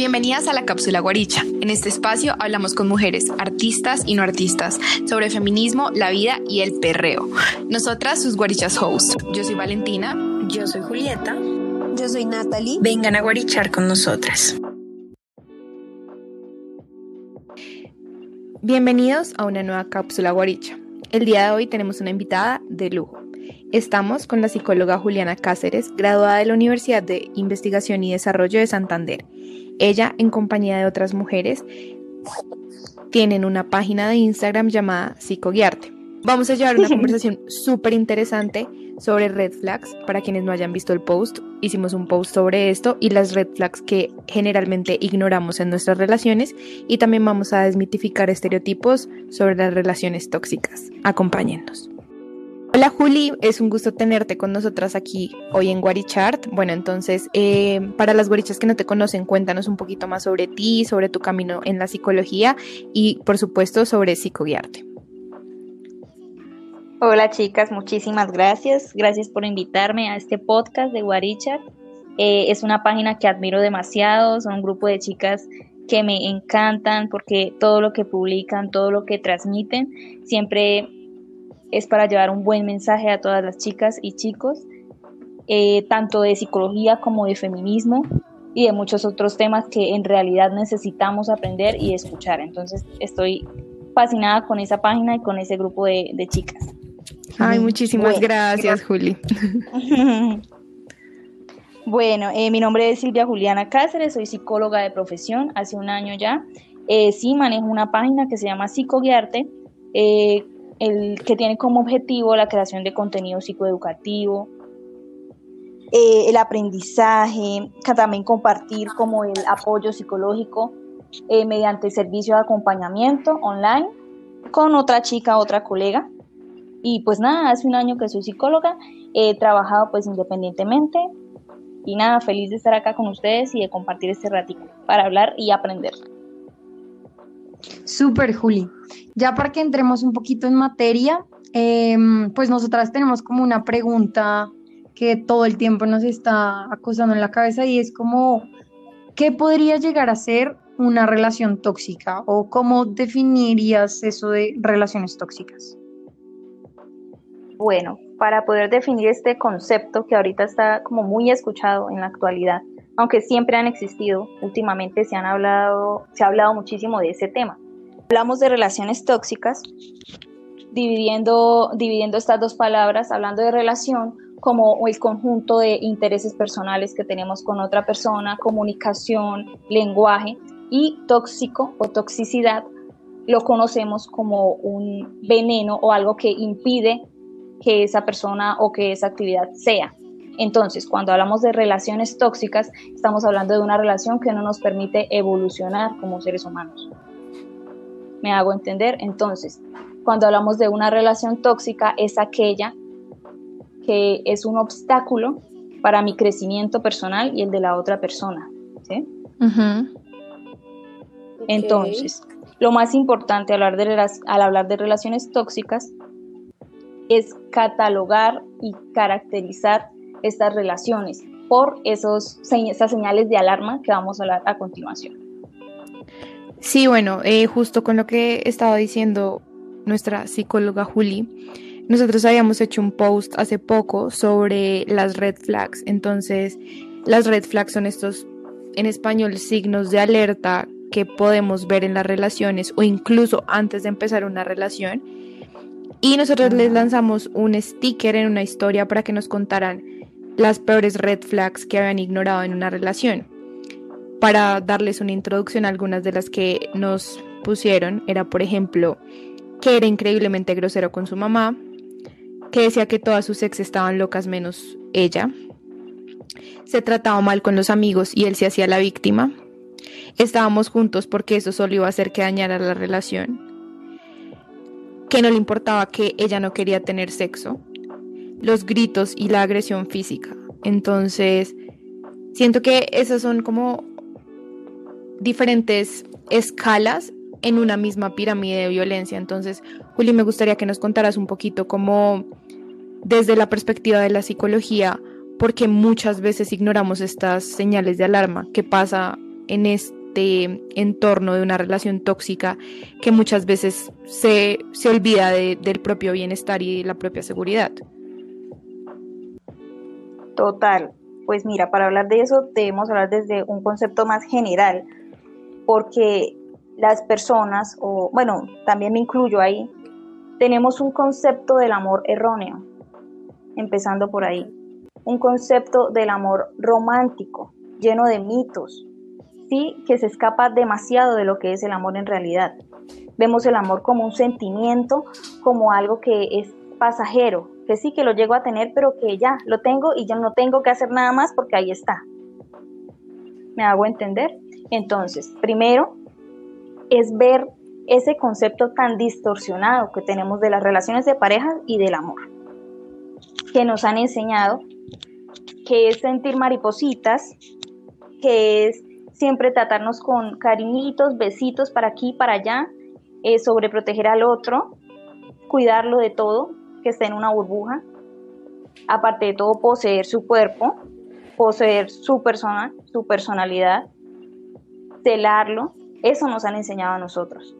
Bienvenidas a la cápsula Guaricha. En este espacio hablamos con mujeres, artistas y no artistas, sobre feminismo, la vida y el perreo. Nosotras, sus Guarichas hosts. Yo soy Valentina. Yo soy Julieta. Yo soy Natalie. Vengan a guarichar con nosotras. Bienvenidos a una nueva cápsula Guaricha. El día de hoy tenemos una invitada de lujo. Estamos con la psicóloga Juliana Cáceres, graduada de la Universidad de Investigación y Desarrollo de Santander. Ella, en compañía de otras mujeres, tienen una página de Instagram llamada Psicoguiarte. Vamos a llevar una conversación súper interesante sobre red flags. Para quienes no hayan visto el post, hicimos un post sobre esto y las red flags que generalmente ignoramos en nuestras relaciones y también vamos a desmitificar estereotipos sobre las relaciones tóxicas. Acompáñennos. Hola Juli, es un gusto tenerte con nosotras aquí hoy en Guarichart. Bueno, entonces, eh, para las guarichas que no te conocen, cuéntanos un poquito más sobre ti, sobre tu camino en la psicología y, por supuesto, sobre psicoguiarte. Hola chicas, muchísimas gracias. Gracias por invitarme a este podcast de Guarichart. Eh, es una página que admiro demasiado, son un grupo de chicas que me encantan porque todo lo que publican, todo lo que transmiten, siempre es para llevar un buen mensaje a todas las chicas y chicos, eh, tanto de psicología como de feminismo y de muchos otros temas que en realidad necesitamos aprender y escuchar. Entonces estoy fascinada con esa página y con ese grupo de, chicas. Ay, muchísimas gracias, Juli. bueno, eh, mi nombre es Silvia Juliana Cáceres, soy psicóloga de profesión, hace un año ya. Eh, sí, manejo una página que se llama Psicoguiarte, eh, el que tiene como objetivo la creación de contenido psicoeducativo, eh, el aprendizaje, también compartir como el apoyo psicológico eh, mediante servicio de acompañamiento online con otra chica, otra colega. Y pues nada, hace un año que soy psicóloga, he trabajado pues independientemente y nada, feliz de estar acá con ustedes y de compartir este ratito para hablar y aprender. Súper, Juli. Ya para que entremos un poquito en materia, em, pues nosotras tenemos como una pregunta que todo el tiempo nos está acosando en la cabeza y es como, ¿qué podría llegar a ser una relación tóxica o cómo definirías eso de relaciones tóxicas? Bueno, para poder definir este concepto que ahorita está como muy escuchado en la actualidad, aunque siempre han existido, últimamente se han hablado, se ha hablado muchísimo de ese tema. Hablamos de relaciones tóxicas, dividiendo, dividiendo estas dos palabras, hablando de relación como el conjunto de intereses personales que tenemos con otra persona, comunicación, lenguaje, y tóxico o toxicidad lo conocemos como un veneno o algo que impide que esa persona o que esa actividad sea. Entonces, cuando hablamos de relaciones tóxicas, estamos hablando de una relación que no nos permite evolucionar como seres humanos. ¿Me hago entender? Entonces, cuando hablamos de una relación tóxica, es aquella que es un obstáculo para mi crecimiento personal y el de la otra persona. ¿sí? Entonces, lo más importante al hablar, de, al hablar de relaciones tóxicas es catalogar y caracterizar estas relaciones por esos, esas señales de alarma que vamos a hablar a continuación. Sí, bueno, eh, justo con lo que estaba diciendo nuestra psicóloga Juli, nosotros habíamos hecho un post hace poco sobre las red flags. Entonces, las red flags son estos, en español, signos de alerta que podemos ver en las relaciones o incluso antes de empezar una relación. Y nosotros les lanzamos un sticker en una historia para que nos contaran las peores red flags que habían ignorado en una relación. Para darles una introducción, algunas de las que nos pusieron era, por ejemplo, que era increíblemente grosero con su mamá, que decía que todas sus ex estaban locas menos ella, se trataba mal con los amigos y él se hacía la víctima, estábamos juntos porque eso solo iba a hacer que dañara la relación, que no le importaba que ella no quería tener sexo, los gritos y la agresión física. Entonces, siento que esas son como diferentes escalas en una misma pirámide de violencia. Entonces, Juli, me gustaría que nos contaras un poquito cómo, desde la perspectiva de la psicología, porque muchas veces ignoramos estas señales de alarma, qué pasa en este entorno de una relación tóxica que muchas veces se, se olvida del propio bienestar y la propia seguridad. Total. Pues mira, para hablar de eso debemos hablar desde un concepto más general, porque las personas, o bueno, también me incluyo ahí, tenemos un concepto del amor erróneo, empezando por ahí. Un concepto del amor romántico, lleno de mitos, sí, que se escapa demasiado de lo que es el amor en realidad. Vemos el amor como un sentimiento, como algo que es pasajero, que sí que lo llego a tener, pero que ya lo tengo y ya no tengo que hacer nada más porque ahí está. ¿Me hago entender? Entonces, primero es ver ese concepto tan distorsionado que tenemos de las relaciones de pareja y del amor, que nos han enseñado que es sentir maripositas, que es siempre tratarnos con cariñitos, besitos para aquí, para allá, sobre sobreproteger al otro, cuidarlo de todo, que esté en una burbuja, aparte de todo poseer su cuerpo, poseer su persona, su personalidad, celarlo, eso nos han enseñado a nosotros.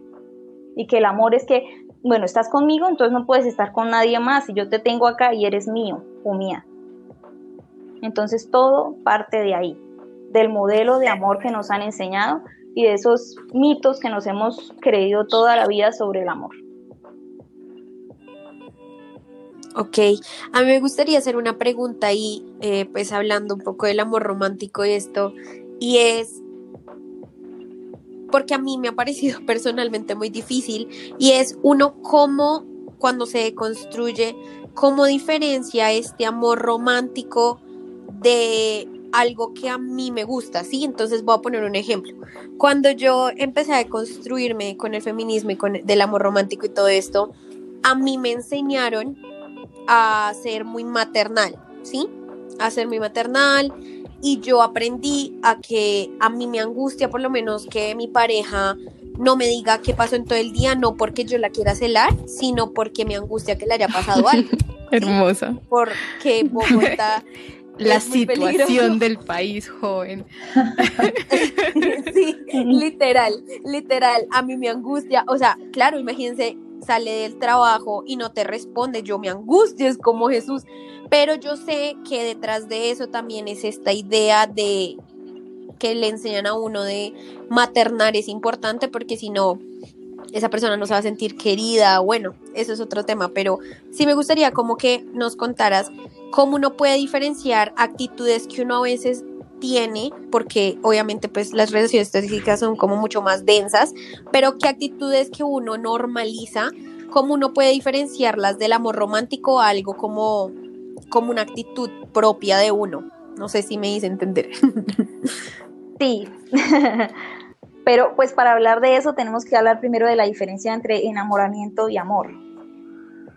Y que el amor es que, bueno, estás conmigo, entonces no puedes estar con nadie más y yo te tengo acá y eres mío o mía. Entonces todo parte de ahí, del modelo de amor que nos han enseñado y de esos mitos que nos hemos creído toda la vida sobre el amor. Ok, a mí me gustaría hacer una pregunta ahí, eh, pues hablando un poco del amor romántico y esto, y es, porque a mí me ha parecido personalmente muy difícil y es uno cómo cuando se construye, cómo diferencia este amor romántico de algo que a mí me gusta, ¿sí? Entonces voy a poner un ejemplo. Cuando yo empecé a construirme con el feminismo y con el amor romántico y todo esto, a mí me enseñaron a ser muy maternal, ¿sí? A ser muy maternal, y yo aprendí a que a mí me angustia por lo menos que mi pareja no me diga qué pasó en todo el día, no porque yo la quiera celar, sino porque me angustia que le haya pasado algo. Hermosa. Porque Bogotá la situación del país, joven. sí, literal, literal, a mí me angustia, o sea, claro, imagínense, sale del trabajo y no te responde, yo me angustio, es como Jesús, pero yo sé que detrás de eso también es esta idea de que le enseñan a uno de maternar es importante porque si no, esa persona no se va a sentir querida, bueno, eso es otro tema, pero sí me gustaría como que nos contaras cómo uno puede diferenciar actitudes que uno a veces tiene, porque obviamente pues las relaciones tóxicas son como mucho más densas, pero qué actitudes que uno normaliza, cómo uno puede diferenciarlas del amor romántico a algo como como una actitud propia de uno. No sé si me hice entender. Sí, pero pues para hablar de eso tenemos que hablar primero de la diferencia entre enamoramiento y amor.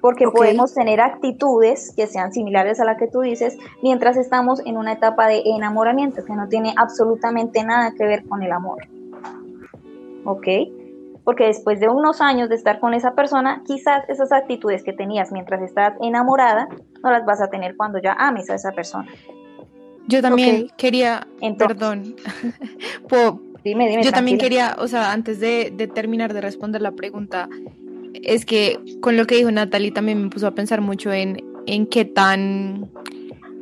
Porque podemos tener actitudes que sean similares a la que tú dices mientras estamos en una etapa de enamoramiento que no tiene absolutamente nada que ver con el amor. ¿Ok? porque después de unos años de estar con esa persona, quizás esas actitudes que tenías mientras estás enamorada, no las vas a tener cuando ya ames a esa persona. Yo también quería, perdón, dime, dime, yo también quería, o sea, antes de, de, terminar de responder la pregunta, es que con lo que dijo Natalie también me puso a pensar mucho en, en qué tan,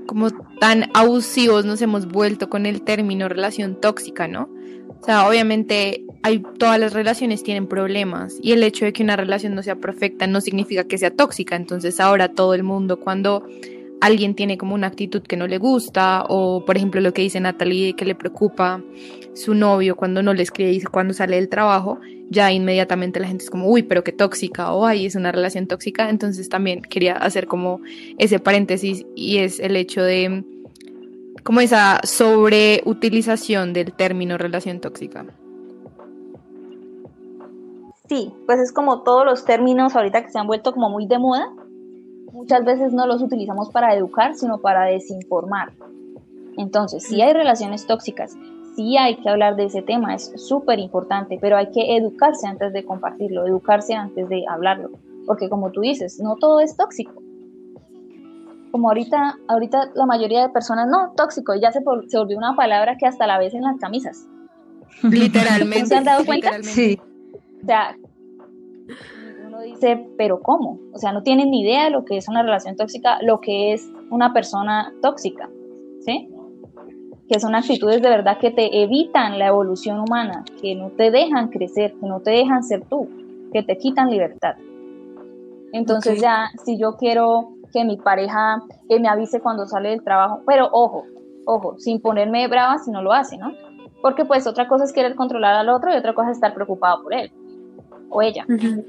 como tan abusivos nos hemos vuelto con el término relación tóxica, ¿no? O sea, obviamente hay, todas las relaciones tienen problemas y el hecho de que una relación no sea perfecta no significa que sea tóxica. Entonces ahora todo el mundo cuando alguien tiene como una actitud que no le gusta o por ejemplo lo que dice Natalie que le preocupa su novio cuando no le escribe y cuando sale del trabajo, ya inmediatamente la gente es como, uy, pero qué tóxica o ay, es una relación tóxica. Entonces también quería hacer como ese paréntesis y es el hecho de como esa sobreutilización del término relación tóxica. Sí, pues es como todos los términos ahorita que se han vuelto como muy de moda, muchas veces no los utilizamos para educar, sino para desinformar. Entonces, si hay relaciones tóxicas, sí hay que hablar de ese tema, es súper importante, pero hay que educarse antes de compartirlo, educarse antes de hablarlo, porque como tú dices, no todo es tóxico como ahorita, ahorita la mayoría de personas, no, tóxico, ya se, se volvió una palabra que hasta la ves en las camisas. Literalmente. ¿Se han dado cuenta? literalmente. Sí. O sea, dice, pero ¿cómo? O sea, no tienen ni idea de lo que es una relación tóxica, lo que es una persona tóxica, ¿sí? Que son actitudes de verdad que te evitan la evolución humana, que no te dejan crecer, que no te dejan ser tú, que te quitan libertad. Entonces Ok. ya, si yo quiero que mi pareja eh, me avise cuando sale del trabajo, pero ojo, ojo, sin ponerme brava si no lo hace, ¿no? Porque pues otra cosa es querer controlar al otro y otra cosa es estar preocupado por él o ella. Ujú.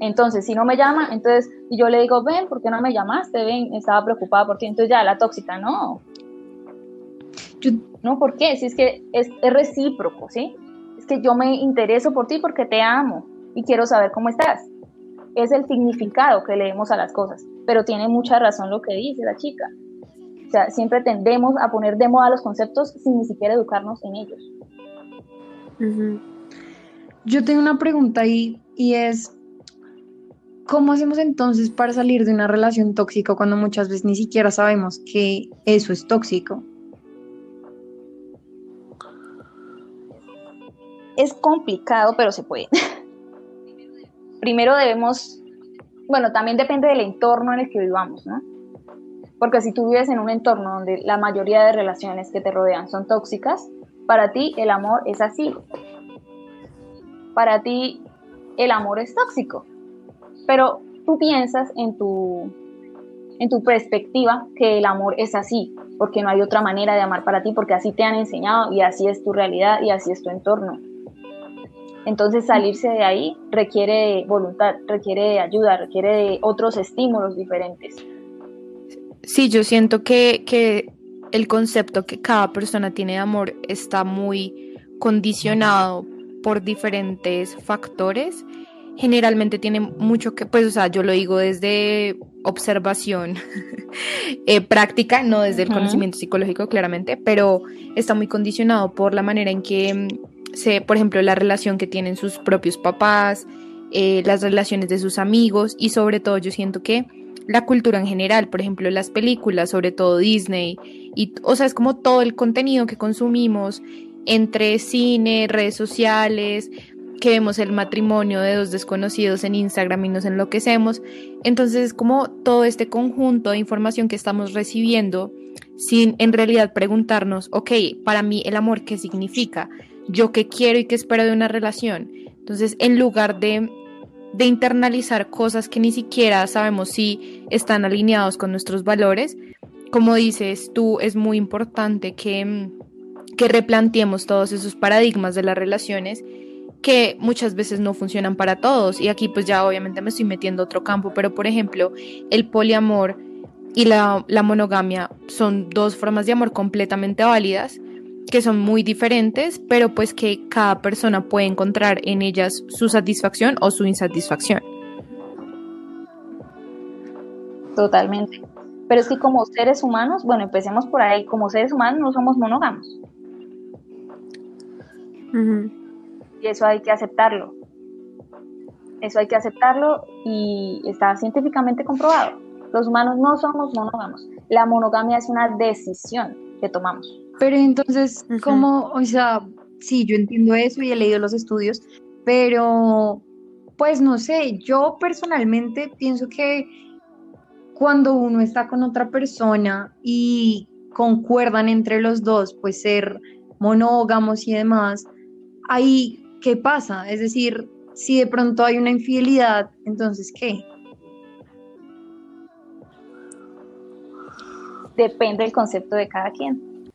Entonces, si no me llama, entonces y yo le digo, ven, ¿por qué no me llamaste? Ven, estaba preocupada por ti. Entonces ya, la tóxica, no. Yo- No, ¿por qué? Si es que es, es recíproco, ¿sí? Es que yo me intereso por ti porque te amo y quiero saber cómo estás. Es el significado que leemos a las cosas, pero tiene mucha razón lo que dice la chica. O sea, siempre tendemos a poner de moda los conceptos sin ni siquiera educarnos en ellos. Ujú. Yo tengo una pregunta ahí y es, ¿cómo hacemos entonces para salir de una relación tóxica cuando muchas veces ni siquiera sabemos que eso es tóxico? es complicado, pero se puede. Primero debemos, bueno, también depende del entorno en el que vivamos, ¿no? Porque si tú vives en un entorno donde la mayoría de relaciones que te rodean son tóxicas, para ti el amor es así. Para ti el amor es tóxico. Pero tú piensas en tu en tu perspectiva que el amor es así, porque no hay otra manera de amar para ti, porque así te han enseñado y así es tu realidad y así es tu entorno. Entonces salirse de ahí requiere voluntad, requiere de ayuda, requiere otros estímulos diferentes. Sí, yo siento que, que el concepto que cada persona tiene de amor está muy condicionado por diferentes factores. Generalmente tiene mucho que, pues, o sea, yo lo digo desde observación eh, práctica, no desde el conocimiento psicológico, claramente, pero está muy condicionado por la manera en que mm, se, por ejemplo, la relación que tienen sus propios papás, eh, las relaciones de sus amigos y sobre todo yo siento que la cultura en general, por ejemplo, las películas, sobre todo Disney, y, o sea, es como todo el contenido que consumimos entre cine, redes sociales, que vemos el matrimonio de dos desconocidos en Instagram y nos enloquecemos. Entonces es como todo este conjunto de información que estamos recibiendo sin en realidad preguntarnos, ok, para mí el amor, ¿qué significa? Yo qué quiero y qué espero de una relación. Entonces, en lugar de, de internalizar cosas que ni siquiera sabemos si están alineados con nuestros valores, como dices tú, es muy importante que, que replanteemos todos esos paradigmas de las relaciones que muchas veces no funcionan para todos. Y aquí pues ya obviamente me estoy metiendo a otro campo, pero por ejemplo, el poliamor y la, la monogamia son dos formas de amor completamente válidas, que son muy diferentes, pero pues que cada persona puede encontrar en ellas su satisfacción o su insatisfacción. Totalmente. Pero es que como seres humanos, bueno, empecemos por ahí, como seres humanos no somos monógamos. Y eso hay que aceptarlo. Eso hay que aceptarlo y está científicamente comprobado. Los humanos no somos monógamos. La monogamia es una decisión que tomamos. Pero entonces. ¿cómo? O sea, sí, yo entiendo eso y he leído los estudios, pero pues no sé, yo personalmente pienso que cuando uno está con otra persona y concuerdan entre los dos, pues ser monógamos y demás, ahí, ¿qué pasa? Es decir, si de pronto hay una infidelidad, entonces, ¿qué? Depende del concepto de cada quien.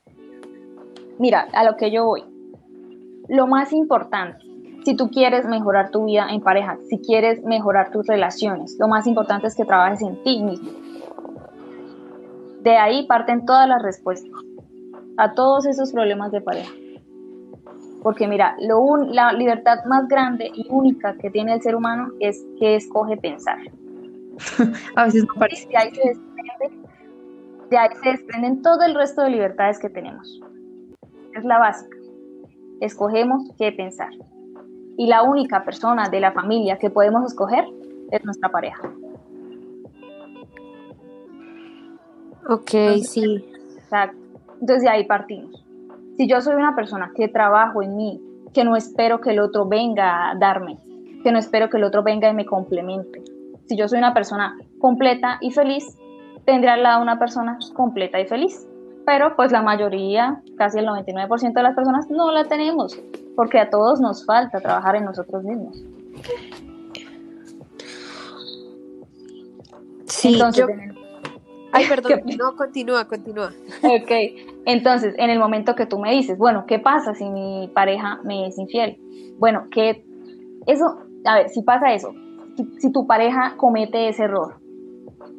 Mira, a lo que yo voy. Lo más importante, si tú quieres mejorar tu vida en pareja, si quieres mejorar tus relaciones, lo más importante es que trabajes en ti mismo. De ahí parten todas las respuestas a todos esos problemas de pareja. Porque mira, lo un- la libertad más grande y única que tiene el ser humano es que escoge pensar. A veces no parece. De ahí se desprende- de ahí se desprenden todo el resto de libertades que tenemos. Es la básica. Escogemos qué pensar. Y la única persona de la familia que podemos escoger es nuestra pareja. Ok, sí. Exacto. Entonces de ahí partimos. Si yo soy una persona que trabajo en mí, que no espero que el otro venga a darme, que no espero que el otro venga y me complemente. Si yo soy una persona completa y feliz, tendré al lado una persona completa y feliz. Pero pues la mayoría, casi el 99% de las personas no la tenemos, porque a todos nos falta trabajar en nosotros mismos. Sí, Entonces, yo- Ay, perdón, ¿Qué? no, continúa, continúa. Ok, entonces en el momento que tú me dices, bueno, ¿qué pasa si mi pareja me es infiel? Bueno, que eso, a ver, si pasa eso, si, tu pareja comete ese error,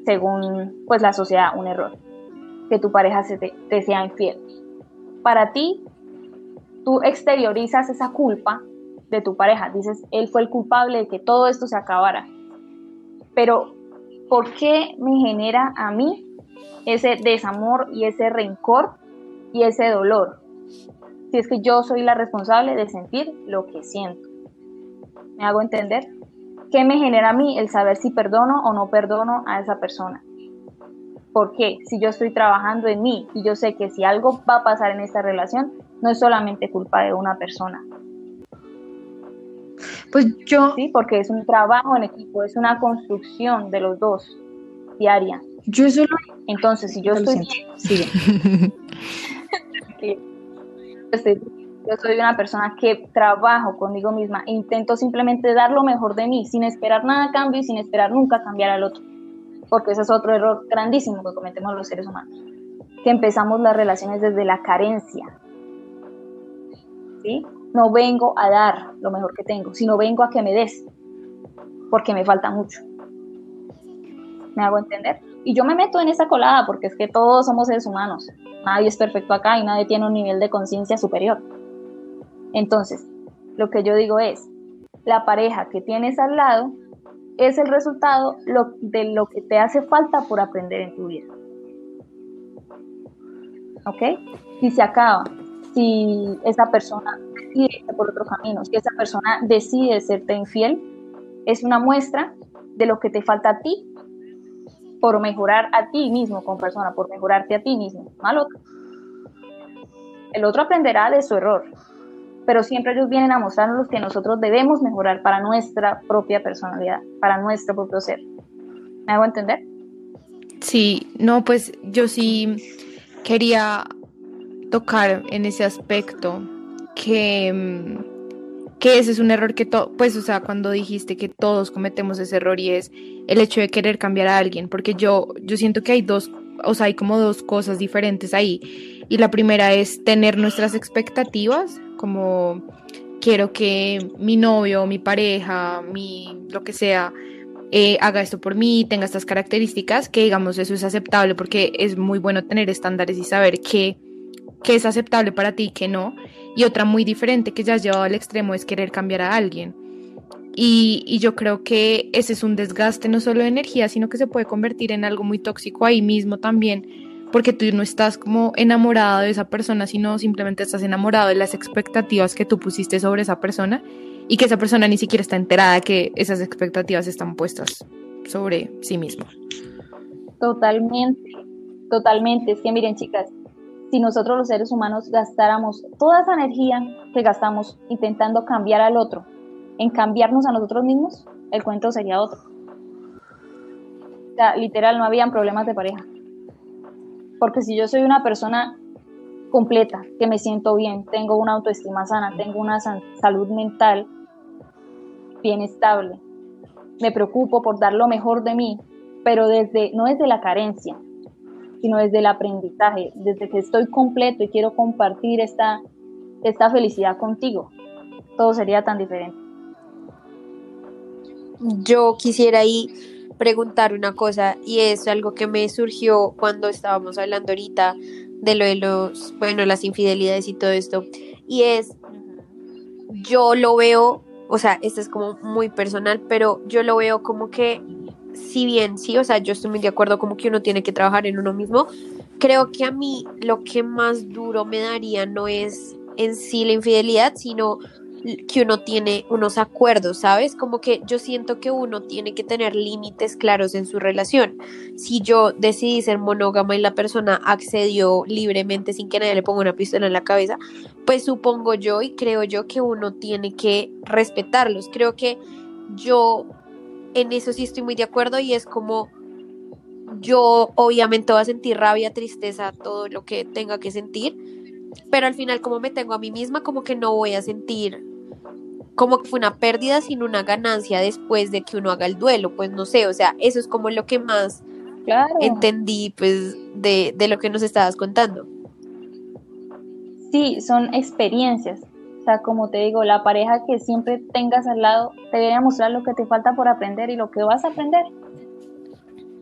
según pues la sociedad, un error, que tu pareja se te sea infiel, para ti, tú exteriorizas esa culpa de tu pareja, dices, él fue el culpable de que todo esto se acabara, pero ¿por qué me genera a mí ese desamor y ese rencor y ese dolor. Si es que yo soy la responsable de sentir lo que siento. ¿Me hago entender? ¿Qué me genera a mí el saber si perdono o no perdono a esa persona? ¿Por qué? Si yo estoy trabajando en mí y yo sé que si algo va a pasar en esta relación, no es solamente culpa de una persona, Pues yo, ¿sí? Porque es un trabajo en equipo, es una construcción de los dos diaria. yo eso lo Entonces, si yo estoy. Sigue. yo soy una persona que trabajo conmigo misma e intento simplemente dar lo mejor de mí sin esperar nada a cambio y sin esperar nunca cambiar al otro. Porque ese es otro error grandísimo que cometemos los seres humanos. Que empezamos las relaciones desde la carencia. ¿Sí? No vengo a dar lo mejor que tengo, sino vengo a que me des. Porque me falta mucho. ¿Me hago entender? Y yo me meto en esa colada porque es que todos somos seres humanos. Nadie es perfecto acá y nadie tiene un nivel de conciencia superior. Entonces, lo que yo digo es, la pareja que tienes al lado es el resultado de lo que te hace falta por aprender en tu vida. ¿Ok? Si se acaba, si esa persona decide irse por otro camino, si esa persona decide serte infiel, es una muestra de lo que te falta a ti por mejorar a ti mismo como persona, por mejorarte a ti mismo, no otro. El otro aprenderá de su error, pero siempre ellos vienen a mostrarnos que nosotros debemos mejorar para nuestra propia personalidad, para nuestro propio ser. ¿Me hago entender? Sí, no, pues yo sí quería tocar en ese aspecto que, mm, que ese es un error que todo, pues, o sea, cuando dijiste que todos cometemos ese error y es el hecho de querer cambiar a alguien, porque yo, yo siento que hay dos, o sea, hay como dos cosas diferentes ahí. Y la primera es tener nuestras expectativas, como quiero que mi novio, mi pareja, mi lo que sea, eh, haga esto por mí, tenga estas características, que digamos eso es aceptable porque es muy bueno tener estándares y saber qué, qué es aceptable para ti y qué no. Y otra muy diferente que ya has llevado al extremo es querer cambiar a alguien. Y, y yo creo que ese es un desgaste no solo de energía, sino que se puede convertir en algo muy tóxico ahí mismo también, porque tú no estás como enamorado de esa persona, sino simplemente estás enamorado de las expectativas que tú pusiste sobre esa persona y que esa persona ni siquiera está enterada que esas expectativas están puestas sobre sí mismo. Totalmente, totalmente. Es que miren, chicas, si nosotros los seres humanos gastáramos toda esa energía que gastamos intentando cambiar al otro, en cambiarnos a nosotros mismos, el cuento sería otro. O sea, literal, no habían problemas de pareja. Porque si yo soy una persona completa, que me siento bien, tengo una autoestima sana, tengo una salud mental bien estable, me preocupo por dar lo mejor de mí, pero desde no desde la carencia, sino desde el aprendizaje, desde que estoy completo y quiero compartir esta, esta felicidad contigo, todo sería tan diferente. Yo quisiera ahí preguntar una cosa y es algo que me surgió cuando estábamos hablando ahorita de lo de los, bueno, las infidelidades y todo esto. Y es, yo lo veo, o sea, esto es como muy personal, pero yo lo veo como que, si bien, sí, o sea, yo estoy muy de acuerdo como que uno tiene que trabajar en uno mismo, creo que a mí lo que más duro me daría no es en sí la infidelidad, sino que uno tiene unos acuerdos, ¿sabes? Como que yo siento que uno tiene que tener límites claros en su relación. Si yo decidí ser monógama y la persona accedió libremente sin que nadie le ponga una pistola en la cabeza, pues supongo yo y creo yo que uno tiene que respetarlos. Creo que yo en eso sí estoy muy de acuerdo y es como yo obviamente voy a sentir rabia, tristeza, todo lo que tenga que sentir, pero al final como me tengo a mí misma, como que no voy a sentir como que fue una pérdida sin una ganancia después de que uno haga el duelo, pues no sé, o sea, eso es como lo que más Claro. entendí pues de, de lo que nos estabas contando. Sí, son experiencias. O sea, como te digo, la pareja que siempre tengas al lado te viene a mostrar lo que te falta por aprender y lo que vas a aprender.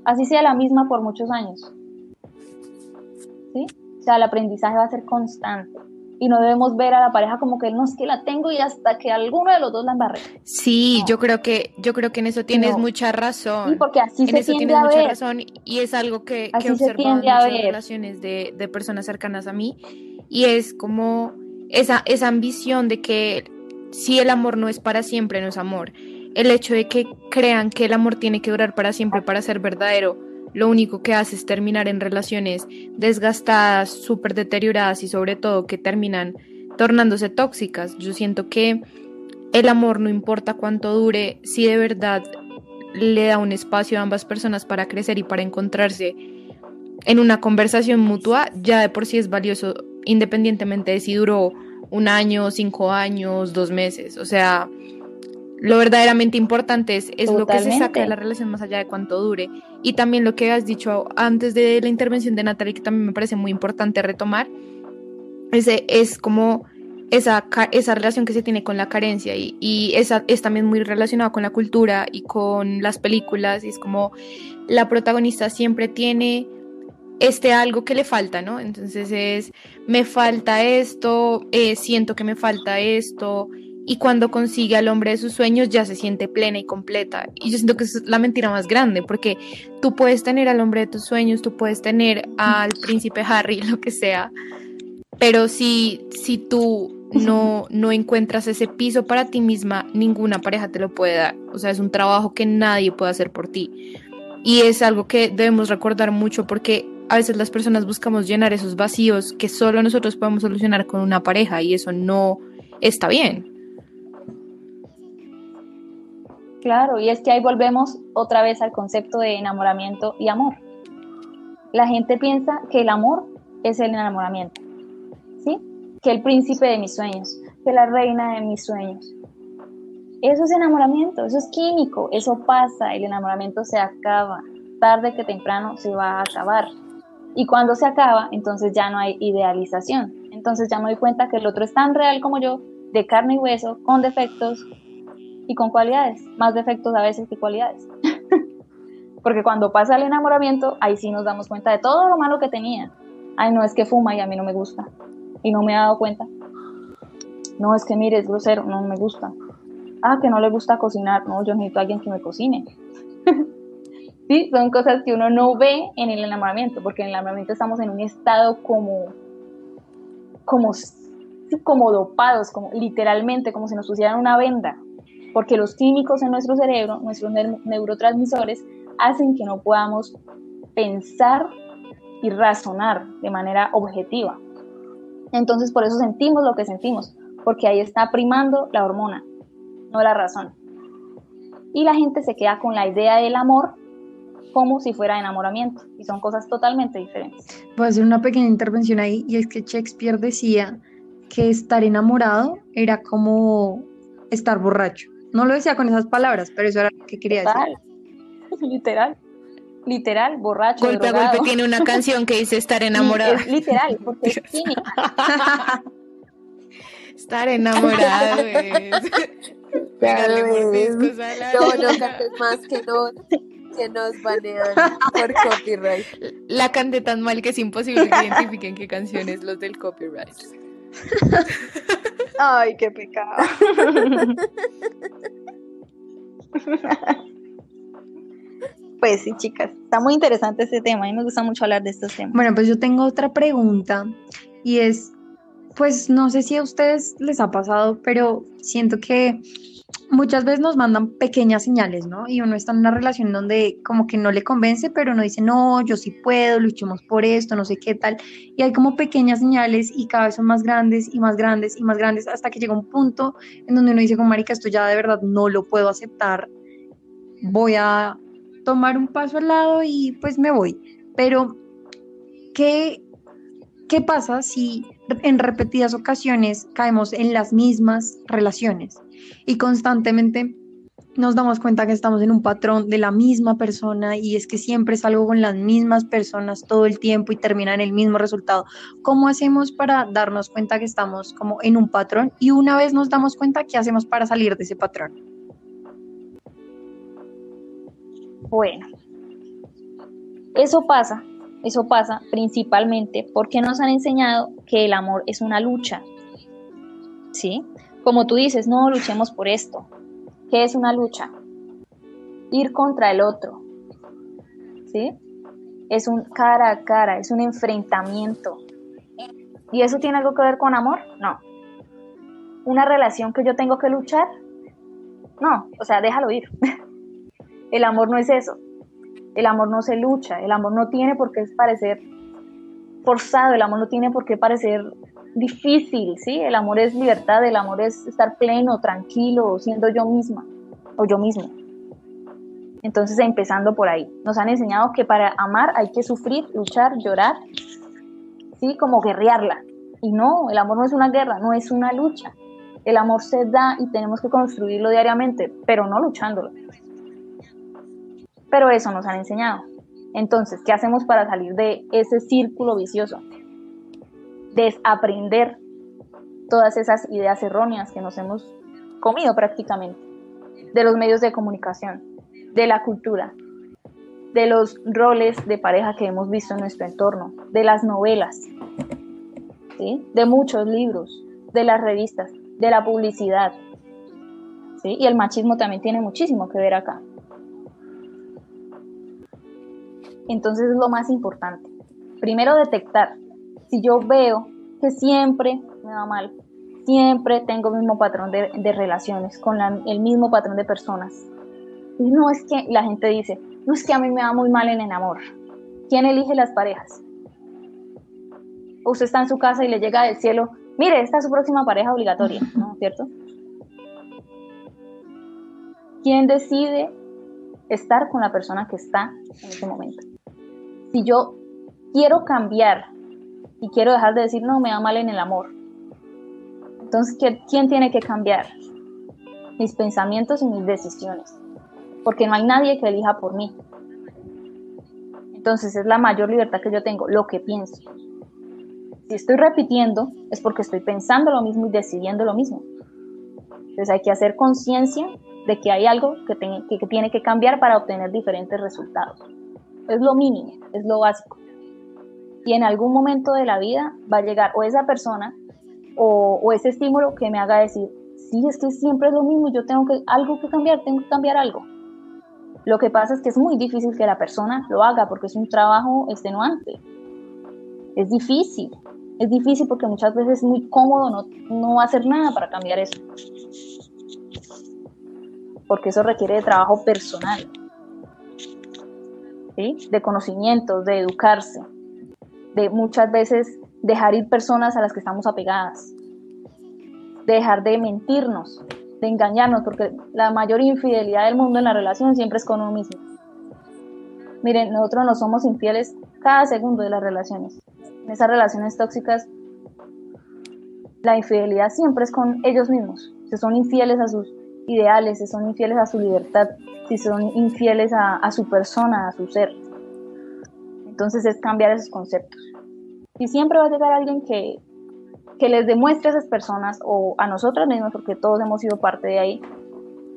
Así sea la misma por muchos años. ¿Sí? O sea, el aprendizaje va a ser constante. Y no debemos ver a la pareja como que no es que la tengo y hasta que alguno de los dos la embarre. Sí, No. yo creo que yo creo que en eso tienes No. mucha razón. Sí, porque así en se eso tiende tienes a mucha ver. razón y es algo que, Así que he se observado en muchas relaciones de, de personas cercanas a mí y es como esa, esa ambición de que si el amor no es para siempre, no es amor. El hecho de que crean que el amor tiene que durar para siempre para ser verdadero, lo único que hace es terminar en relaciones desgastadas, súper deterioradas y sobre todo que terminan tornándose tóxicas. Yo siento que el amor no importa cuánto dure, si de verdad le da un espacio a ambas personas para crecer y para encontrarse en una conversación mutua, ya de por sí es valioso, independientemente de si duró un año, cinco años, dos meses. O sea, lo verdaderamente importante es, es lo que se saca de la relación más allá de cuánto dure. Y también lo que has dicho antes de la intervención de Natalie, que también me parece muy importante retomar, ese es como esa, esa relación que se tiene con la carencia y, y esa es también muy relacionada con la cultura y con las películas y es como la protagonista siempre tiene este algo que le falta, ¿no? Entonces es, me falta esto, eh, siento que me falta esto y cuando consigue al hombre de sus sueños ya se siente plena y completa. Y yo siento que es la mentira más grande porque tú puedes tener al hombre de tus sueños, tú puedes tener al príncipe Harry, lo que sea, pero si, si tú no, no encuentras ese piso para ti misma, ninguna pareja te lo puede dar. O sea, es un trabajo que nadie puede hacer por ti. Y es algo que debemos recordar mucho porque a veces las personas buscamos llenar esos vacíos que solo nosotros podemos solucionar con una pareja y eso no está bien. Claro, y es que ahí volvemos otra vez al concepto de enamoramiento y amor. La gente piensa que el amor es el enamoramiento, ¿sí? Que el príncipe de mis sueños, que la reina de mis sueños. Eso es enamoramiento, eso es químico, eso pasa, el enamoramiento se acaba, tarde que temprano se va a acabar. Y cuando se acaba, entonces ya no hay idealización. Entonces ya me doy cuenta que el otro es tan real como yo, de carne y hueso, con defectos, y con cualidades, más defectos a veces que cualidades. Porque cuando pasa el enamoramiento, ahí sí nos damos cuenta de todo lo malo que tenía. Ay, no es que fuma y a mí no me gusta. Y no me he dado cuenta. No, es que mire, es grosero, no me gusta. Ah, que no le gusta cocinar. No, yo necesito a alguien que me cocine. sí, son cosas que uno no ve en el enamoramiento, porque en el enamoramiento estamos en un estado como, como, como dopados, como literalmente, como si nos pusieran una venda porque los químicos en nuestro cerebro, nuestros neurotransmisores, hacen que no podamos pensar y razonar de manera objetiva. Entonces por eso sentimos lo que sentimos, porque ahí está primando la hormona, no la razón. Y la gente se queda con la idea del amor como si fuera enamoramiento, y son cosas totalmente diferentes. Voy a hacer una pequeña intervención ahí, y es que Shakespeare decía que estar enamorado era como estar borracho. No lo decía con esas palabras, pero eso era lo que quería Total. decir. Literal. Literal, borracho. Golpe drogado. a golpe tiene una canción que dice estar enamorado. Es literal, porque es química. Estar enamorado es. A la No, no cantes más que no, que nos banean por copyright. La canté tan mal que es imposible que identifiquen qué canciones los del copyright. Ay, qué pecado. Pues sí, chicas, está muy interesante este tema. A mí me gusta mucho hablar de estos temas. Bueno, pues yo tengo otra pregunta y es pues no sé si a ustedes les ha pasado, pero siento que muchas veces nos mandan pequeñas señales, ¿no? Y uno está en una relación donde como que no le convence, pero uno dice, no, yo sí puedo, luchemos por esto, no sé qué tal. Y hay como pequeñas señales y cada vez son más grandes y más grandes y más grandes hasta que llega un punto en donde uno dice, como marica, esto ya de verdad no lo puedo aceptar. Voy a tomar un paso al lado y pues me voy. Pero, ¿qué, qué pasa si en repetidas ocasiones caemos en las mismas relaciones? Y constantemente nos damos cuenta que estamos en un patrón de la misma persona y es que siempre salgo con las mismas personas todo el tiempo y termina en el mismo resultado. ¿Cómo hacemos para darnos cuenta que estamos como en un patrón? Y una vez nos damos cuenta, ¿qué hacemos para salir de ese patrón? Bueno, eso pasa, eso pasa principalmente porque nos han enseñado que el amor es una lucha, ¿sí? Como tú dices, no luchemos por esto. ¿Qué es una lucha? Ir contra el otro. ¿Sí? Es un cara a cara, es un enfrentamiento. ¿Y eso tiene algo que ver con amor? No. ¿Una relación que yo tengo que luchar? No, o sea, déjalo ir. el amor no es eso. El amor no se lucha, el amor no tiene por qué parecer forzado, el amor no tiene por qué parecer difícil, ¿sí? El amor es libertad, el amor es estar pleno, tranquilo, siendo yo misma o yo mismo. Entonces, empezando por ahí, nos han enseñado que para amar hay que sufrir, luchar, llorar, ¿sí? Como guerrearla. Y no, el amor no es una guerra, no es una lucha. El amor se da y tenemos que construirlo diariamente, pero no luchándolo. Pero eso nos han enseñado. Entonces, ¿qué hacemos para salir de ese círculo vicioso? Desaprender todas esas ideas erróneas que nos hemos comido prácticamente, de los medios de comunicación, de la cultura, de los roles de pareja que hemos visto en nuestro entorno, de las novelas, de muchos libros, de las revistas, de la publicidad. Y el machismo también tiene muchísimo que ver acá. Entonces es lo más importante. Primero detectar si yo veo que siempre me va mal, siempre tengo el mismo patrón de, relaciones, con el mismo patrón de personas. Y no es que la gente dice, no es que a mí me va muy mal en el amor. ¿Quién elige las parejas? Usted está en su casa y le llega del cielo, mire, esta es su próxima pareja obligatoria, ¿no es cierto? ¿Quién decide estar con la persona que está en ese momento? Si yo quiero cambiar y quiero dejar de decir, no, me va mal en el amor. Entonces, ¿quién tiene que cambiar? Mis pensamientos y mis decisiones. Porque no hay nadie que elija por mí. Entonces, es la mayor libertad que yo tengo, lo que pienso. Si estoy repitiendo, es porque estoy pensando lo mismo y decidiendo lo mismo. Entonces, hay que hacer conciencia de que hay algo que, que tiene que cambiar para obtener diferentes resultados. Es lo mínimo, es lo básico y en algún momento de la vida va a llegar o esa persona o, ese estímulo que me haga decir, sí, es que siempre es lo mismo, yo tengo algo que cambiar, tengo que cambiar algo. Lo que pasa es que es muy difícil que la persona lo haga porque es un trabajo extenuante. Es difícil, es difícil porque muchas veces es muy cómodo no, no hacer nada para cambiar eso. Porque eso requiere de trabajo personal, ¿sí? de conocimientos, de educarse de muchas veces dejar ir personas a las que estamos apegadas, dejar de mentirnos, de engañarnos, porque la mayor infidelidad del mundo en la relación siempre es con uno mismo. Miren, nosotros no somos infieles cada segundo de las relaciones. En esas relaciones tóxicas, la infidelidad siempre es con ellos mismos. Si son infieles a sus ideales, si son infieles a su libertad, si son infieles a su persona, a su ser. Entonces es cambiar esos conceptos. Y siempre va a llegar alguien que, que les demuestre a esas personas o a nosotros mismos, porque todos hemos sido parte de ahí,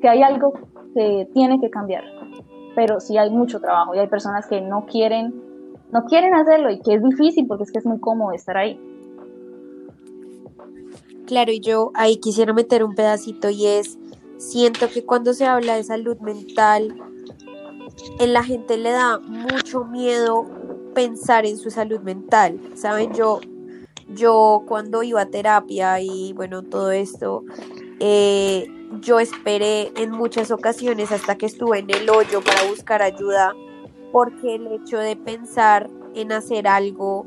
que hay algo que tiene que cambiar. Pero sí hay mucho trabajo y hay personas que no quieren, no quieren hacerlo y que es difícil porque es que es muy cómodo estar ahí. Claro, y yo ahí quisiera meter un pedacito y es, siento que cuando se habla de salud mental, en la gente le da mucho miedo pensar en su salud mental. Saben, yo yo cuando iba a terapia y bueno, todo esto, eh, yo esperé en muchas ocasiones hasta que estuve en el hoyo para buscar ayuda, porque el hecho de pensar en hacer algo,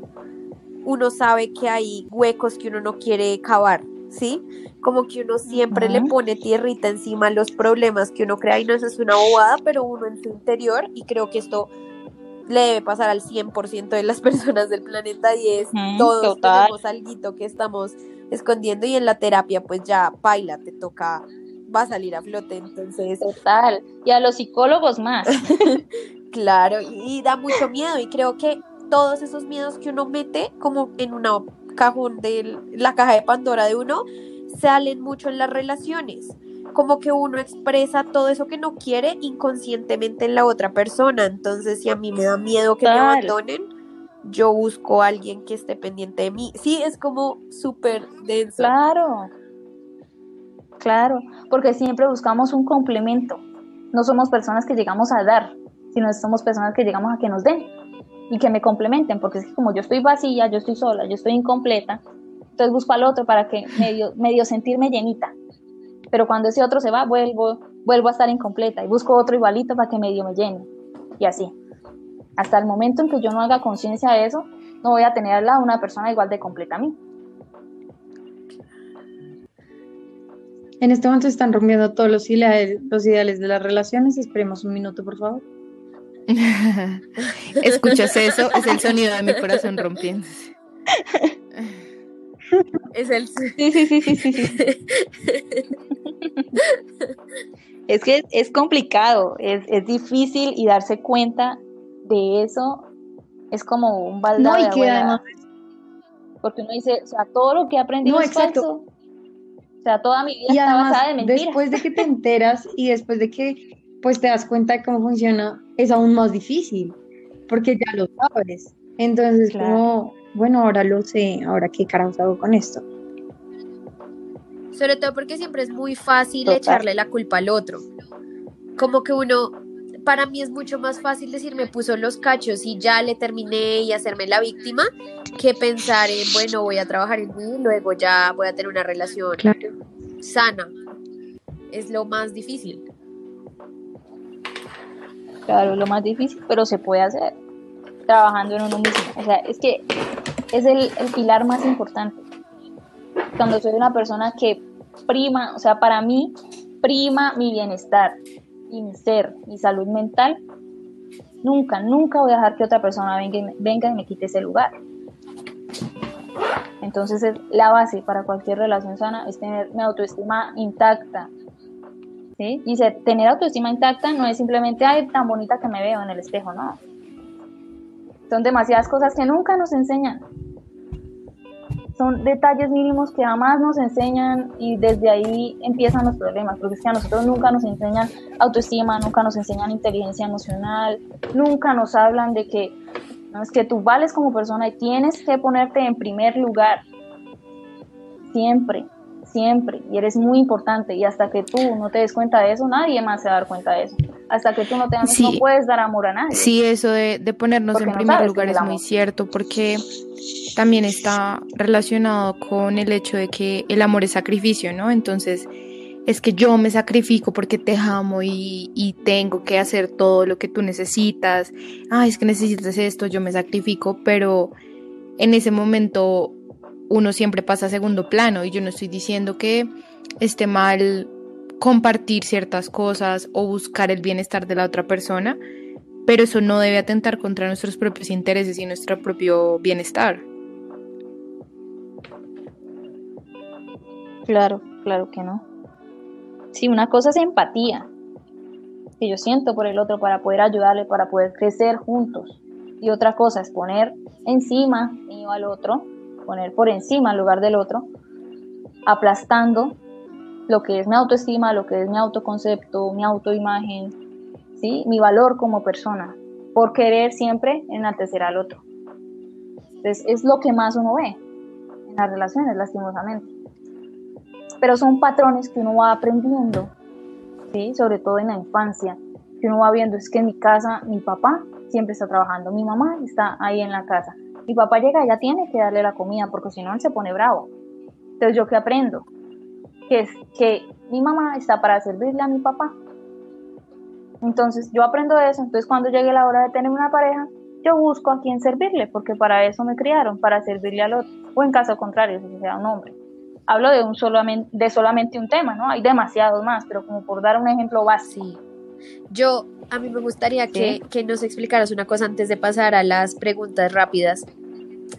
uno sabe que hay huecos que uno no quiere cavar, ¿sí? Como que uno siempre le pone tierrita encima los problemas que uno crea y no eso es una bobada, pero uno en su interior, y creo que esto le debe pasar al 100% de las personas del planeta y es todos tenemos algo que estamos escondiendo y en la terapia pues ya paila, te toca va a salir a flote, entonces... Total, y a los psicólogos más. claro, y da mucho miedo y creo que todos esos miedos que uno mete como en una cajón de la caja de Pandora de uno, salen mucho en las relaciones. Como que uno expresa todo eso que no quiere inconscientemente en la otra persona. Entonces, si a mí me da miedo que me abandonen, yo busco a alguien que esté pendiente de mí. Sí, es como súper denso. Claro, claro, porque siempre buscamos un complemento. No somos personas que llegamos a dar, sino somos personas que llegamos a que nos den y que me complementen, porque es que como yo estoy vacía, yo estoy sola, yo estoy incompleta, entonces busco al otro para que medio, medio sentirme llenita. Pero cuando ese otro se va, vuelvo, vuelvo a estar incompleta y busco otro igualito para que medio me llene. Y así. Hasta el momento en que yo no haga conciencia de eso, no voy a tener una persona igual de completa a mí. En este momento están rompiendo todos los ideales, los ideales de las relaciones. Esperemos un minuto, por favor. ¿Escuchas eso? Es el sonido de mi corazón rompiéndose. Es el. Sí, sí, sí, sí, sí. es que es complicado, es, es, difícil y darse cuenta de eso es como un balde no, de agua. Porque uno dice, o sea, todo lo que he aprendido es falso. O sea, toda mi vida está basada en mentiras. Después de que te enteras y después de que pues te das cuenta de cómo funciona, es aún más difícil, porque ya lo sabes. Entonces, como, bueno, ahora lo sé, ahora qué carajos hago con esto. Sobre todo porque siempre es muy fácil echarle la culpa al otro. Como que uno, para mí es mucho más fácil decir me puso los cachos y ya le terminé y hacerme la víctima que pensar en, bueno, voy a trabajar en mí y luego ya voy a tener una relación sana. Es lo más difícil. Claro, lo más difícil, pero se puede hacer trabajando en uno mismo. O sea, es que es el, pilar más importante. Cuando soy una persona que prima, o sea, para mí, prima mi bienestar y mi ser, mi salud mental, nunca, nunca voy a dejar que otra persona venga y me, y quite ese lugar. Entonces, es la base para cualquier relación sana es tener mi autoestima intacta, Dice, tener autoestima intacta no es simplemente, ay, tan bonita que me veo en el espejo, no. Son demasiadas cosas que nunca nos enseñan. Son detalles mínimos que jamás nos enseñan y desde ahí empiezan los problemas, porque es que a nosotros nunca nos enseñan autoestima, nunca nos enseñan inteligencia emocional, nunca nos hablan de que no, es que tú vales como persona y tienes que ponerte en primer lugar. Siempre siempre y eres muy importante y hasta que tú no te des cuenta de eso, nadie más se va a dar cuenta de eso. Hasta que tú no te no puedes dar amor a nadie. Sí, eso de, ponernos en primer lugar es muy cierto porque también está relacionado con el hecho de que el amor es sacrificio, ¿no? Entonces es que yo me sacrifico porque te amo y, y tengo que hacer todo lo que tú necesitas. Ah, es que necesitas esto, yo me sacrifico, pero en ese momento uno siempre pasa a segundo plano y yo no estoy diciendo que esté mal compartir ciertas cosas o buscar el bienestar de la otra persona, pero eso no debe atentar contra nuestros propios intereses y nuestro propio bienestar. Claro, claro que no. Sí, una cosa es empatía, que yo siento por el otro para poder ayudarle, para poder crecer juntos. Y otra cosa es poner encima al otro poner por encima en lugar del otro, aplastando lo que es mi autoestima, lo que es mi autoconcepto, mi autoimagen, ¿sí? mi valor como persona, por querer siempre enaltecer al otro. Entonces, es lo que más uno ve en las relaciones, lastimosamente. Pero son patrones que uno va aprendiendo, ¿sí? sobre todo en la infancia, que uno va viendo, es que en mi casa mi papá siempre está trabajando, mi mamá está ahí en la casa, Mi papá llega ya tiene que darle la comida porque si no él se pone bravo. Entonces yo qué aprendo? Que es que mi mamá está para servirle a mi papá. Entonces yo aprendo eso, entonces cuando llegue la hora de tener una pareja, yo busco a quién servirle, porque para eso me criaron, para servirle al otro, o en caso contrario, si sea un hombre. Hablo de, un solamente, de solamente un tema, ¿no? Hay demasiados más, pero como por dar un ejemplo básico. Yo, a mí me gustaría que, que nos explicaras una cosa antes de pasar a las preguntas rápidas.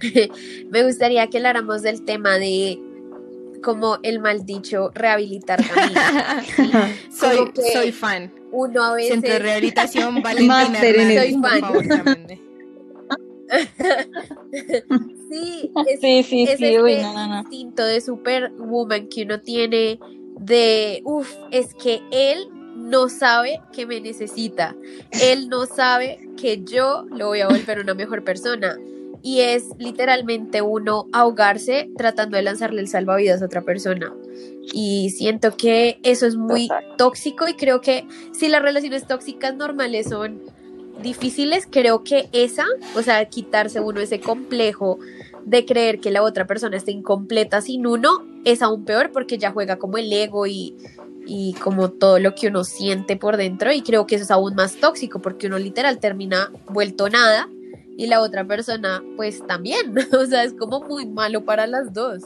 me gustaría que habláramos del tema de como el mal dicho rehabilitar caminos. soy, soy fan. Uno a veces. Centro de rehabilitación Valentina por favor, llámenme. sí, es, Sí, sí, es sí, este uy, no, no, no. instinto de superwoman que uno tiene de, uff, es que él no sabe que me necesita, él no sabe que yo lo voy a volver una mejor persona. Y es literalmente uno ahogarse tratando de lanzarle el salvavidas a otra persona. Y siento que eso es muy Total. tóxico y creo que si las relaciones tóxicas normales son difíciles, creo que esa, o sea, quitarse uno ese complejo de creer que la otra persona está incompleta sin uno, es aún peor porque ya juega como el ego y, y como todo lo que uno siente por dentro y creo que eso es aún más tóxico porque uno literal termina vuelto nada y la otra persona pues también, o sea, es como muy malo para las dos.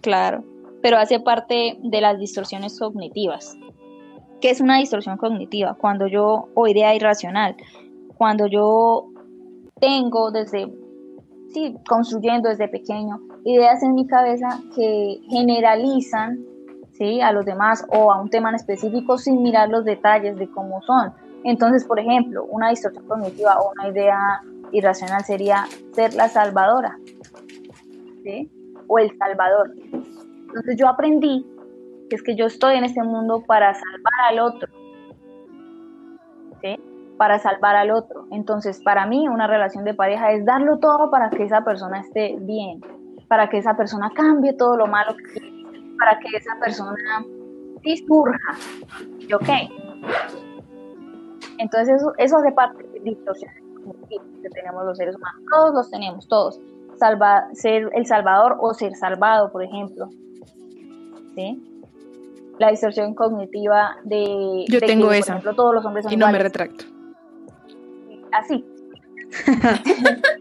Claro, pero hace parte de las distorsiones cognitivas. ¿Qué es una distorsión cognitiva? Cuando yo, o idea irracional, cuando yo tengo desde, sí, construyendo desde pequeño, ideas en mi cabeza que generalizan, sí, a los demás o a un tema en específico sin mirar los detalles de cómo son. Entonces, por ejemplo, una distorsión cognitiva o una idea irracional sería ser la salvadora, ¿sí? O el salvador. Entonces yo aprendí que es que yo estoy en este mundo para salvar al otro, ¿sí? Para salvar al otro. Entonces, para mí, una relación de pareja es darlo todo para que esa persona esté bien, para que esa persona cambie todo lo malo que para que esa persona sí surja. ¿Y ok? Entonces, eso, eso hace parte de distorsiones cognitivas que tenemos los seres humanos. Todos los tenemos, todos. Salva, ser el salvador o ser salvado, por ejemplo. ¿Sí? La distorsión cognitiva de. Yo de tengo que, esa. Por ejemplo, todos los hombres son Y no me retracto. Así.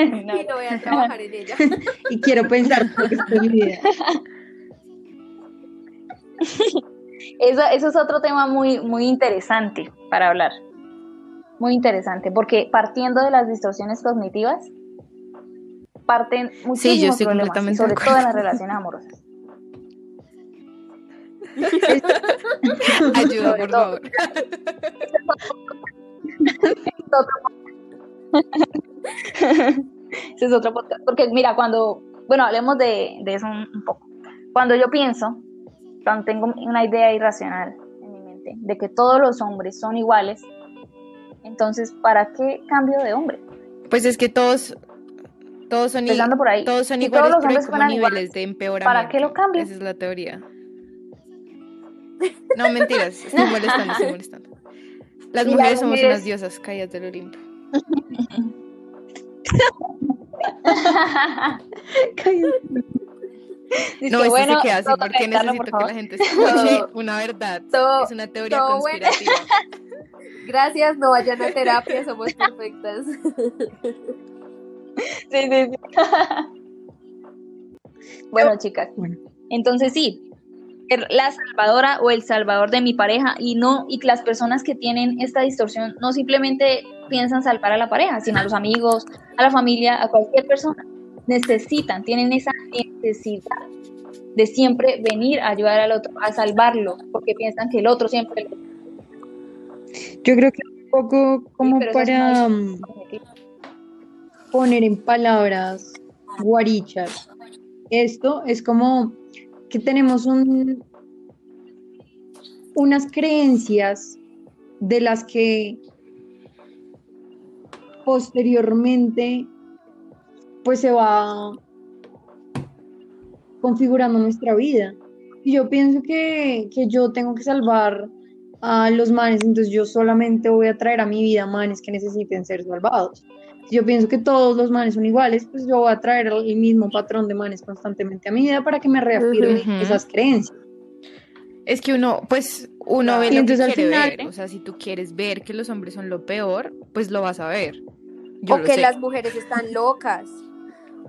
Y no voy a trabajar en ella. Y quiero pensar porque es mi vida. Eso, eso es otro tema muy, muy interesante para hablar. Muy interesante, porque partiendo de las distorsiones cognitivas, parten muchísimos estoy problemas, y completamente sobre todo en las relaciones amorosas. Ayuda, por todo. favor. Ese es otro podcast. Porque mira, cuando, bueno, hablemos de, de eso un, un poco. Cuando yo pienso, tengo una idea irracional en mi mente de que todos los hombres son iguales, entonces, ¿para qué cambio de hombre? Pues es que todos, todos son, Empezando por ahí. todos son Si iguales, todos los pero hombres como fueran niveles iguales, de empeoramiento. ¿para qué lo cambio? Esa es la teoría. No, mentiras, estoy molestando, estoy molestando. Las Y las mujeres somos mujeres- unas diosas caídas del Olimpo. Dice, No, esto bueno, se queda así porque necesito por que favor. la gente escuche una verdad. todo- es una teoría bueno. conspirativa. Gracias, no vayan a terapia, somos perfectas. Sí, sí, sí. bueno, chicas. Bueno. Entonces sí, ser la salvadora o el salvador de mi pareja y no y que las personas que tienen esta distorsión no simplemente piensan salvar a la pareja, sino a los amigos, a la familia, a cualquier persona. Necesitan, tienen esa necesidad de siempre venir a ayudar al otro, a salvarlo, porque piensan que el otro siempre lo Yo creo que un poco como es para cognitiva. poner en palabras guarichas. Esto es como que tenemos un, unas creencias de las que posteriormente pues se va configurando nuestra vida. Y yo pienso que, que yo tengo que salvar a los manes, entonces yo solamente voy a traer a mi vida manes que necesiten ser salvados. yo pienso que todos los manes son iguales, pues yo voy a traer el mismo patrón de manes constantemente a mi vida para que me reafirme esas creencias. Es que uno, pues, uno ve Y lo que entonces al final- ver. O sea, si tú quieres ver que los hombres son lo peor, pues lo vas a ver. Yo o que sé. las mujeres están locas,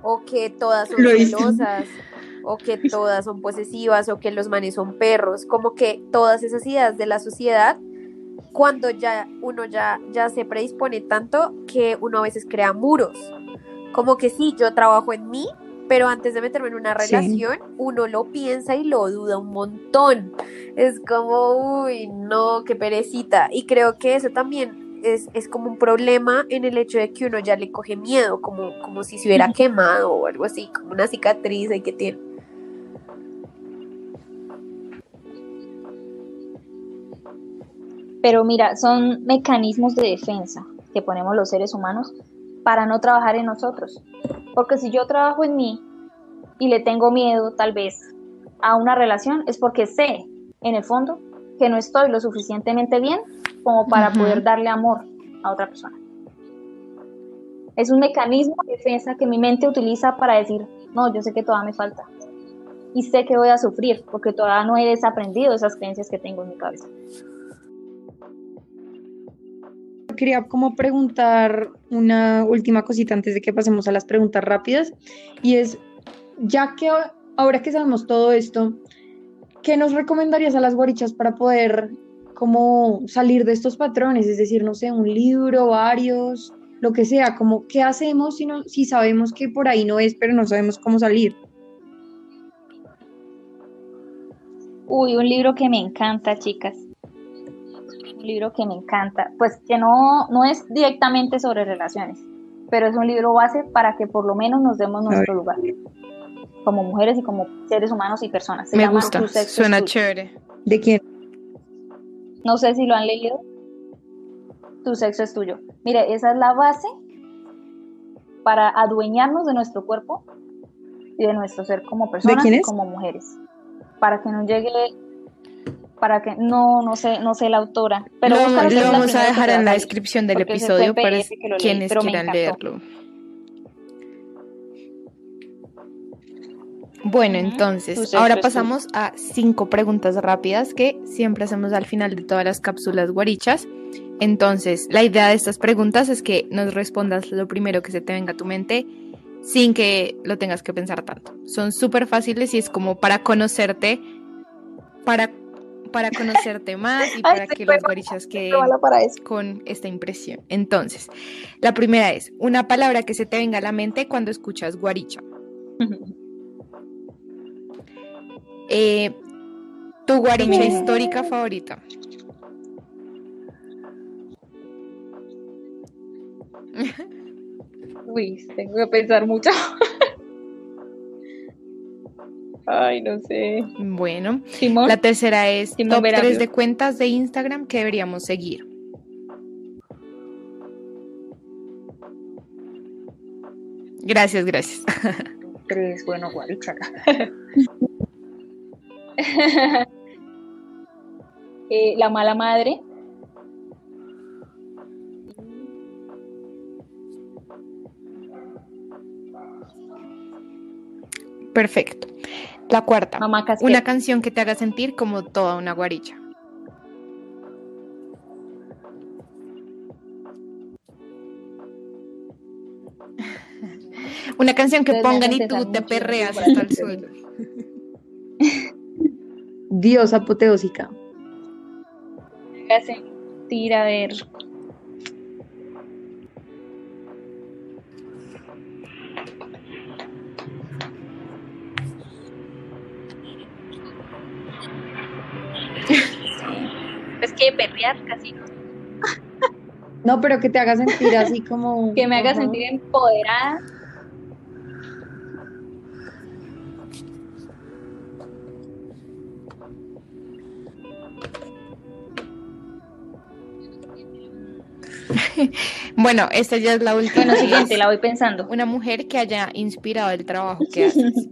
o que todas son celosas, o que todas son posesivas, o que los manes son perros, como que todas esas ideas de la sociedad, cuando ya uno ya, ya se predispone tanto que uno a veces crea muros. Como que sí, yo trabajo en mí, pero antes de meterme en una Sí. relación, uno lo piensa y lo duda un montón. Es como, uy, no, qué perecita. Y creo que eso también es, es como un problema en el hecho de que uno ya le coge miedo, como, como si se hubiera quemado o algo así, como una cicatriz ahí que tiene. Pero mira, son mecanismos de defensa que ponemos los seres humanos para no trabajar en nosotros. Porque si yo trabajo en mí y le tengo miedo tal vez a una relación, es porque sé, en el fondo, que no estoy lo suficientemente bien como para Ujú. poder darle amor a otra persona. Es un mecanismo de defensa que mi mente utiliza para decir, no, yo sé que todavía me falta. Y sé que voy a sufrir porque todavía no he desaprendido esas creencias que tengo en mi cabeza. Quería como preguntar una última cosita antes de que pasemos a las preguntas rápidas y es, ya que ahora que sabemos todo esto, ¿qué nos recomendarías a las guarichas para poder como salir de estos patrones? Es decir, no sé, un libro, varios, lo que sea, como qué hacemos si, no, si sabemos que por ahí no es, pero no sabemos cómo salir. Uy, un libro que me encanta, chicas. Un libro que me encanta. Pues que no, no es directamente sobre relaciones, pero es un libro base para que por lo menos nos demos nuestro lugar. Como mujeres y como seres humanos y personas. Se Me llama gusta, Tu sexo es suena chévere. ¿De quién? No sé si lo han leído. Tu sexo es tuyo. Mire, esa es la base para adueñarnos de nuestro cuerpo y de nuestro ser como personas quién y es? como mujeres. Para que no llegue, para que no, no sé, no sé la autora. Pero lo, vamos a dejar en la descripción del episodio para quienes quieran leerlo. Bueno, entonces, ahora es pasamos a cinco preguntas rápidas que siempre hacemos al final de todas las cápsulas guarichas. Entonces, la idea de estas preguntas es que nos respondas lo primero que se te venga a tu mente sin que lo tengas que pensar tanto. Son súper fáciles y es como para conocerte, para, para conocerte más y Ay, para se que los guarichas queden Pruébala para eso. con esta impresión. Entonces, la primera es una palabra que se te venga a la mente cuando escuchas guaricha. Eh, tu guaricha histórica favorita. Uy, tengo que pensar mucho. Ay, no sé. Bueno, Simón. la tercera es Simón top Verario. 3 de cuentas de Instagram que deberíamos seguir. Gracias, gracias. Tres, bueno, guaricha. Eh, la mala madre. Perfecto. La cuarta, Mamá una canción que te haga sentir como toda una guaricha. Una canción que pongan y tú te perreas hasta el suelo. Dios apoteósica. Me hace sentir, a ver. Es que perrear casi no. No, pero que te haga sentir así como... Que me haga sentir empoderada. Bueno, esta ya es la última. Bueno, siguiente, la voy pensando. Una mujer que haya inspirado el trabajo que haces.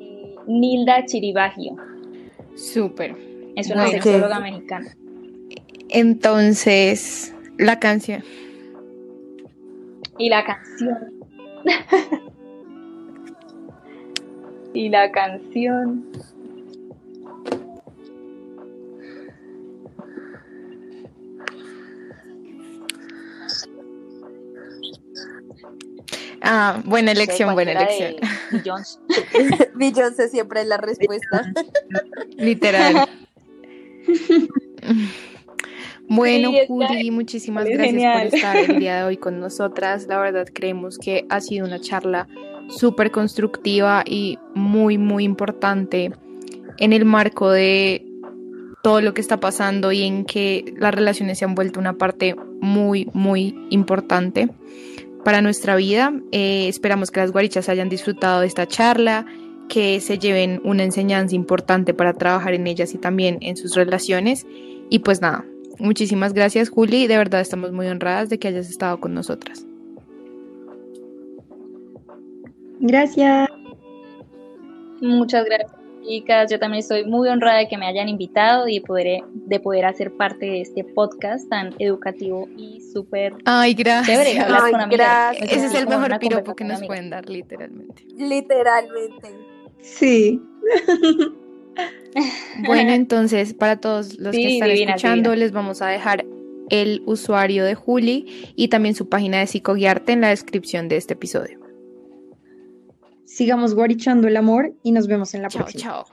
Eh, Nilda Chiribagio. Súper. Es una Bueno. sexóloga mexicana. Entonces, la canción. Y la canción. y la canción. Ah, buena elección, buena elección. Beyoncé. Siempre es la respuesta. Literal. Bueno, Sí, Juli, muchísimas gracias genial. por estar el día de hoy con nosotras. La verdad, creemos que ha sido una charla súper constructiva y muy, muy importante en el marco de todo lo que está pasando y en que las relaciones se han vuelto una parte muy, muy importante para nuestra vida. Eh, esperamos que las guarichas hayan disfrutado de esta charla, que se lleven una enseñanza importante para trabajar en ellas y también en sus relaciones. Y pues nada, muchísimas gracias Juli, de verdad estamos muy honradas de que hayas estado con nosotras. Gracias. Muchas gracias, chicas. Yo también estoy muy honrada de que me hayan invitado y de poder, de poder hacer parte de este podcast tan educativo y súper Ay, gracias. chévere hablar Ay, con amigas. gracias. Ese es el mejor piropo que nos de pueden dar, literalmente. Literalmente. Sí. Bueno, entonces, para todos los que están escuchando, les vamos a dejar el usuario de Juli y también su página de psicoguiarte en la descripción de este episodio. Sigamos guarichando el amor y nos vemos en la Chao, próxima. chao.